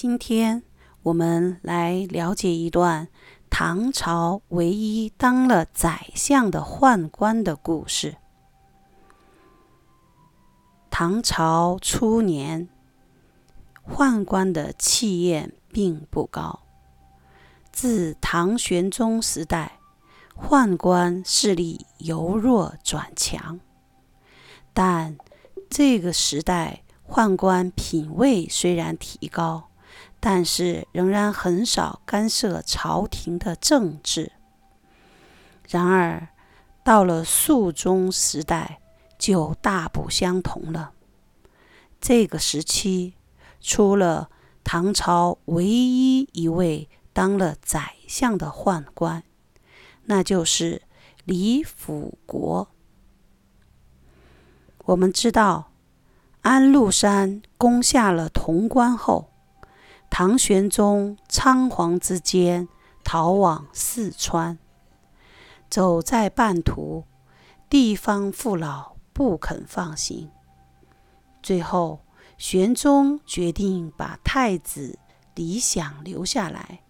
今天我们来了解一段唐朝唯一当了宰相的宦官的故事。唐朝初年，宦官的气焰并不高。自唐玄宗时代，宦官势力由弱转强，但这个时代宦官品位虽然提高，但是仍然很少干涉朝廷的政治。然而，到了肃宗时代，就大不相同了。这个时期，出了唐朝唯一一位当了宰相的宦官，那就是李辅国。我们知道，安禄山攻下了潼关后，唐玄宗仓皇之间逃往四川，走在半途，地方父老。不肯放行，最后玄宗决定把太子李想留下来，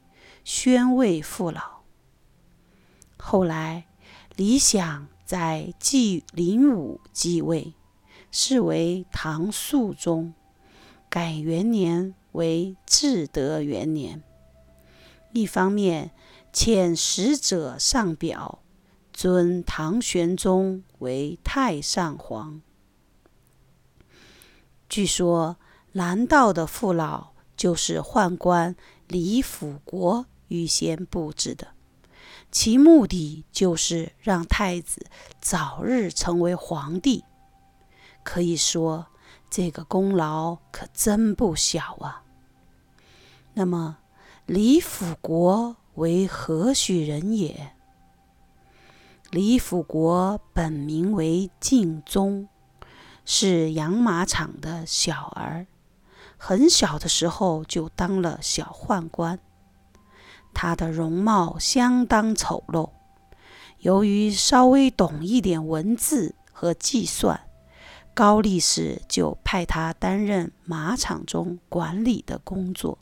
宣慰父老。后来李想在继灵武继位，是为唐肃宗，改元年为至德元年。一方面遣使者上表。尊唐玄宗为太上皇。据说南道的父老就是宦官李辅国预先布置的，其目的就是让太子早日成为皇帝。可以说这个功劳可真不小啊。那么李辅国为何许人也？李辅国本名为敬宗，是养马场的小儿，很小的时候就当了小宦官。他的容貌相当丑陋，由于稍微懂一点文字和计算，高力士就派他担任马场中管理的工作。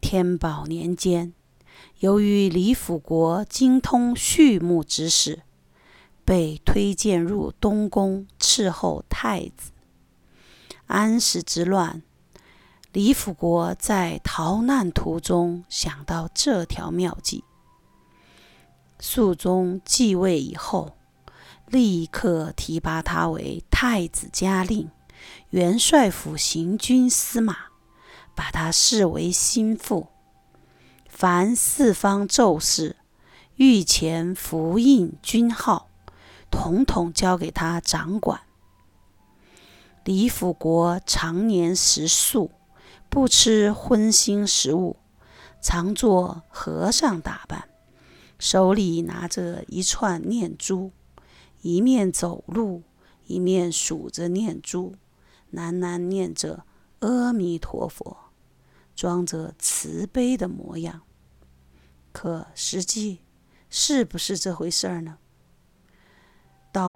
天宝年间。由于李辅国精通畜牧知识，被推荐入东宫伺候太子。安史之乱，李辅国在逃难途中想到这条妙计。肃宗继位以后，立刻提拔他为太子家令、元帅府行军司马，把他视为心腹。凡四方奏事、御前符印军号，统统交给他掌管。李辅国常年食素，不吃荤腥食物，常做和尚打扮，手里拿着一串念珠，一面走路，一面数着念珠，喃喃念着阿弥陀佛，装着慈悲的模样。可实际是不是这回事儿呢？到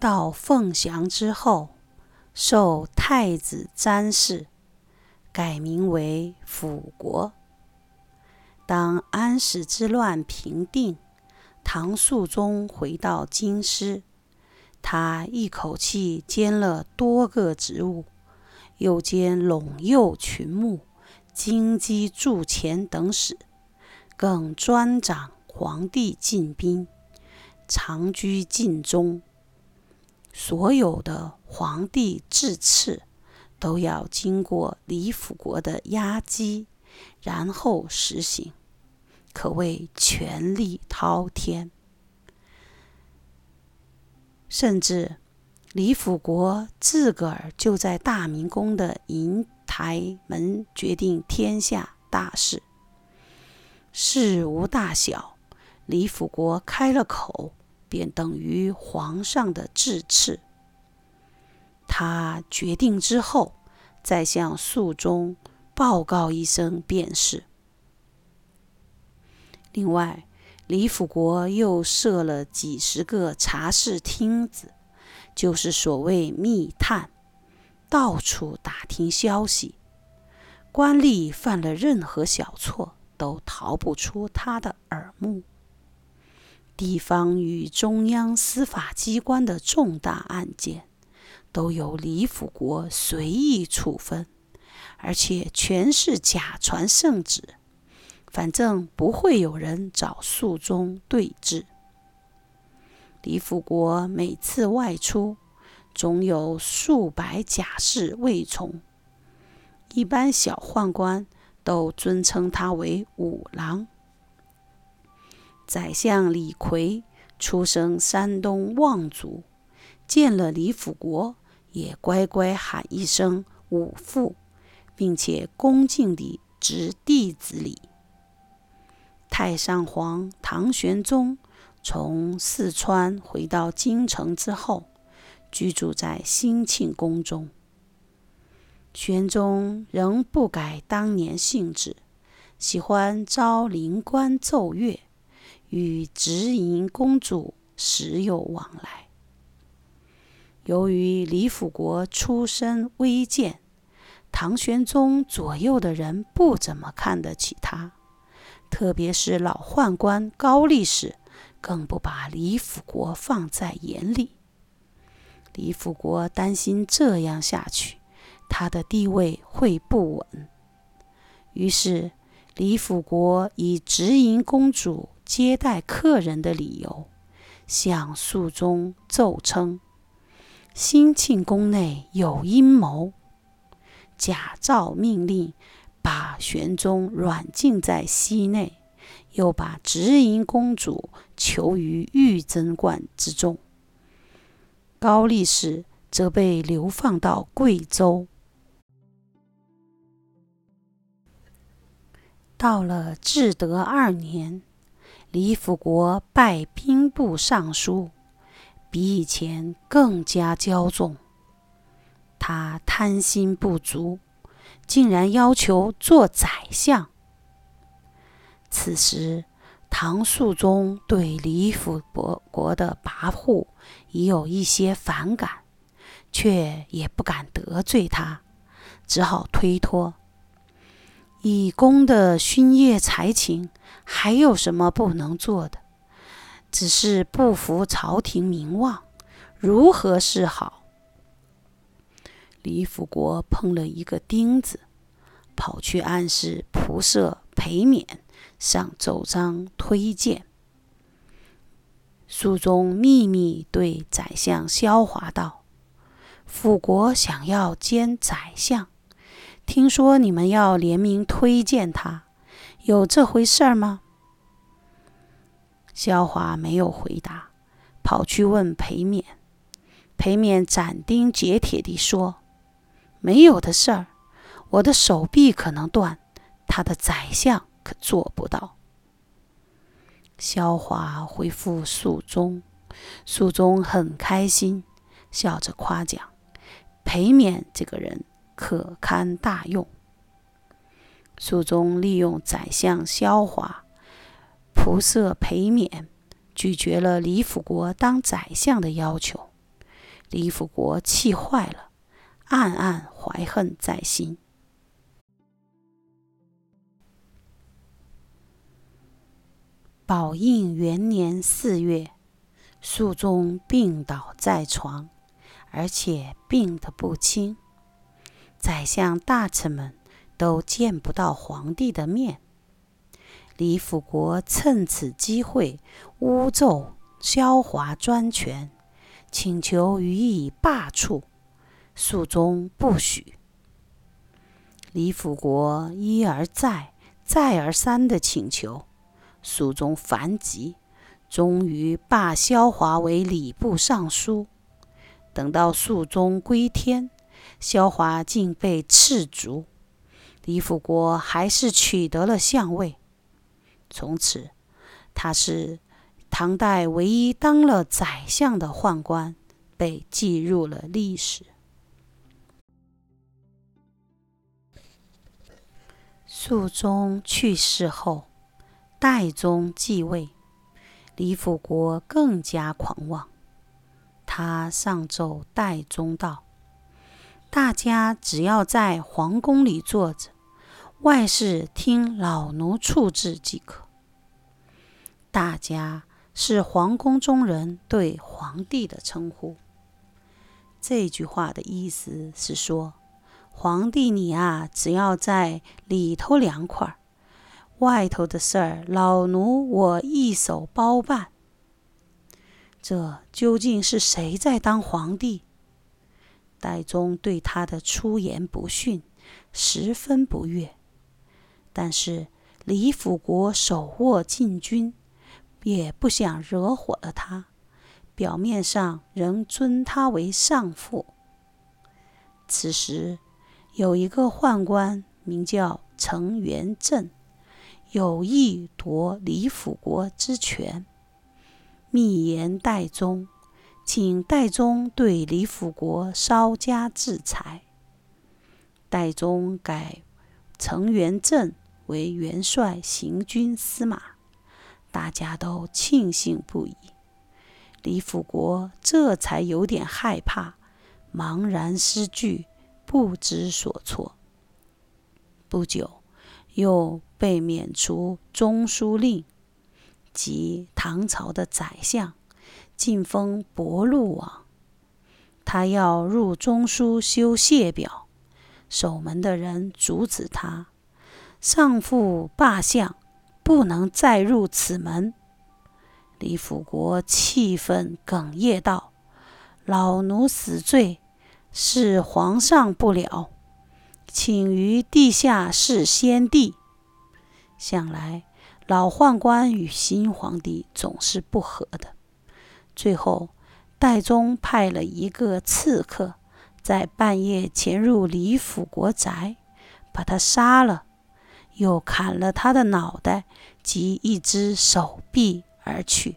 到凤翔之后，受太子詹事，改名为辅国。当安史之乱平定，唐肃宗回到京师，他一口气兼了多个职务，又兼陇右群牧。京畿驻前等使，更专掌皇帝进宾，常居禁中。所有的皇帝制敕，都要经过李辅国的押机，然后实行，可谓权力滔天。甚至李辅国自个儿就在大明宫的银。台门决定天下大事，事无大小，李辅国开了口，便等于皇上的致赐。他决定之后，再向肃宗报告一声便是。另外，李辅国又设了几十个茶室厅子，就是所谓密探，到处打听消息。官吏犯了任何小错，都逃不出他的耳目。地方与中央司法机关的重大案件，都由李辅国随意处分，而且全是假传圣旨，反正不会有人找肃宗对质。李辅国每次外出，总有数百甲士卫从，一般小宦官都尊称他为五郎。宰相李逵出生山东望族，见了李辅国，也乖乖喊一声“五父”，并且恭敬地执弟子礼。太上皇唐玄宗从四川回到京城之后，居住在兴庆宫中。玄宗仍不改当年性质，喜欢招灵官奏乐。与直营公主时有往来。由于李辅国出身微贱，唐玄宗左右的人不怎么看得起他，特别是老宦官高力士，更不把李辅国放在眼里。李辅国担心这样下去，他的地位会不稳，于是李辅国以直营公主。接待客人的理由，向肃宗奏称，兴庆宫内有阴谋，假诏命令把玄宗软禁在西内，又把直营公主囚于玉贞观之中。高力士则被流放到贵州。到了至德二年。李辅国拜兵部尚书，比以前更加骄纵。他贪心不足，竟然要求做宰相。此时，唐肃宗对李辅国国的跋扈已有一些反感，却也不敢得罪他，只好推脱。以公的勋业才情，还有什么不能做的？只是不服朝廷名望，如何是好？李辅国碰了一个钉子，跑去暗示仆射裴勉上奏章推荐。肃宗秘密对宰相萧华道：“辅国想要兼宰相。”听说你们要联名推荐他，有这回事吗？萧华没有回答，跑去问裴勉。裴勉斩钉截铁地说：“没有的事儿，我的手臂可能断，他的宰相可做不到。”萧华回复肃宗，肃宗很开心，笑着夸奖裴勉这个人。可堪大用。肃宗利用宰相萧华、仆射裴勉，拒绝了李辅国当宰相的要求。李辅国气坏了，暗暗怀恨在心。宝应元年四月，肃宗病倒在床，而且病得不轻。宰相大臣们都见不到皇帝的面。李辅国趁此机会诬奏萧华专权，请求予以罢黜。肃宗不许。李辅国一而再、再而三的请求，肃宗烦极，终于罢萧华为礼部尚书。等到肃宗归天。萧华竟被斥逐，李辅国还是取得了相位。从此，他是唐代唯一当了宰相的宦官，被记入了历史。肃宗去世后，代宗继位，李辅国更加狂妄。他上奏代宗道：“大家只要在皇宫里坐着，外事听老奴处置即可。”大家是皇宫中人对皇帝的称呼。这句话的意思是说，皇帝你啊，只要在里头凉快，外头的事儿，老奴我一手包办。这究竟是谁在当皇帝？戴宗对他的出言不逊十分不悦，但是李辅国手握禁军。也不想惹火了他，表面上仍尊他为上父。此时，有一个宦官名叫程元振，有意夺李辅国之权，密言代宗，请代宗对李辅国稍加制裁。代宗改程元振为元帅行军司马。大家都庆幸不已，李辅国这才有点害怕，茫然失据，不知所措。不久，又被免除中书令，即唐朝的宰相，晋封博陆王。他要入中书修谢表，守门的人阻止他，上父罢相。不能再入此门。李辅国气愤哽咽道：“老奴死罪，是皇上不了，请于地下示先帝。”想来老宦官与新皇帝总是不和的。最后，代宗派了一个刺客，在半夜潜入李辅国宅，把他杀了。又砍了他的脑袋及一只手臂而去。